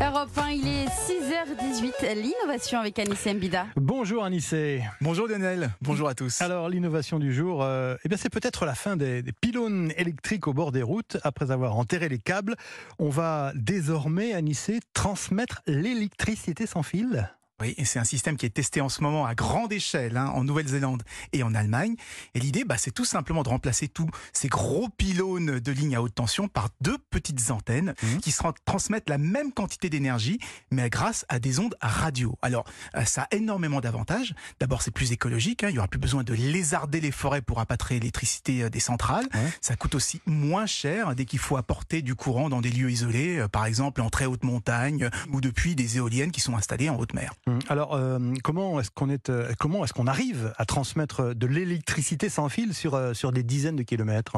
Europe 1, il est 6h18, l'innovation avec Anissé Mbida. Bonjour Anissé. Bonjour Lionel, bonjour à tous. Alors l'innovation du jour, euh, eh bien c'est peut-être la fin des, des pylônes électriques au bord des routes. Après avoir enterré les câbles, on va désormais, Anissé, transmettre l'électricité sans fil oui, et c'est un système qui est testé en ce moment à grande échelle hein, en Nouvelle-Zélande et en Allemagne. Et l'idée, bah, c'est tout simplement de remplacer tous ces gros pylônes de lignes à haute tension par deux petites antennes Mhm. qui se transmettent la même quantité d'énergie, mais grâce à des ondes radio. Alors, euh, ça a énormément d'avantages. D'abord, c'est plus écologique. Hein, il y aura plus besoin de lézarder les forêts pour rapatrier l'électricité euh, des centrales. Ouais. Ça coûte aussi moins cher dès qu'il faut apporter du courant dans des lieux isolés, euh, par exemple en très haute montagne ou depuis des éoliennes qui sont installées en haute mer. Hum, Alors euh, comment est-ce qu'on est, euh, comment est-ce qu'on arrive à transmettre de l'électricité sans fil sur euh, sur des dizaines de kilomètres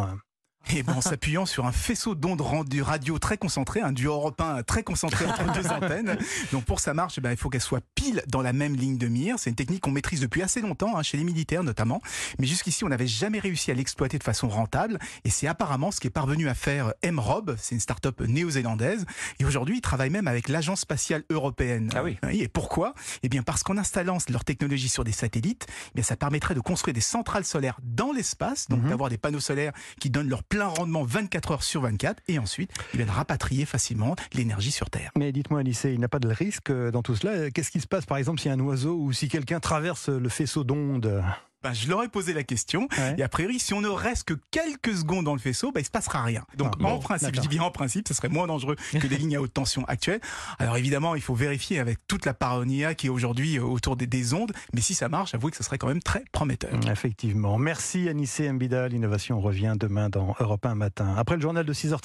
Et ben, en s'appuyant sur un faisceau d'ondes rendu radio très concentré, un duo européen très concentré entre deux antennes. Donc pour que ça marche, eh ben, il faut qu'elle soit pile dans la même ligne de mire. C'est une technique qu'on maîtrise depuis assez longtemps, hein, chez les militaires notamment. Mais jusqu'ici, on n'avait jamais réussi à l'exploiter de façon rentable. Et c'est apparemment ce qui est parvenu à faire MROB, c'est une start-up néo-zélandaise. Et aujourd'hui, ils travaillent même avec l'Agence spatiale européenne. Ah oui. Et pourquoi? Eh bien parce qu'en installant leur technologie sur des satellites, eh bien ça permettrait de construire des centrales solaires dans l'espace, donc Mhm. d'avoir des panneaux solaires qui donnent leur plein rendement 24 heures sur 24, et ensuite bien, de rapatrier facilement l'énergie sur Terre. Mais dites-moi Anissé, il n'y a pas de risque euh, dans tout cela? Qu'est-ce qui se passe par exemple si un oiseau ou si quelqu'un traverse le faisceau d'ondes? Ben, je leur ai posé la question, Ouais. et a priori, si on ne reste que quelques secondes dans le faisceau, ben, il se passera rien. Donc Ah, bon, en principe, je dis bien en principe, ce serait moins dangereux que les lignes à haute tension actuelles. Alors évidemment, il faut vérifier avec toute la paranoïa qui est aujourd'hui euh, autour des, des ondes, mais si ça marche, avouez que ce serait quand même très prometteur. Effectivement. Merci Anissé Mbida. L'innovation revient demain dans Europe 1 matin. Après le journal de 6h30.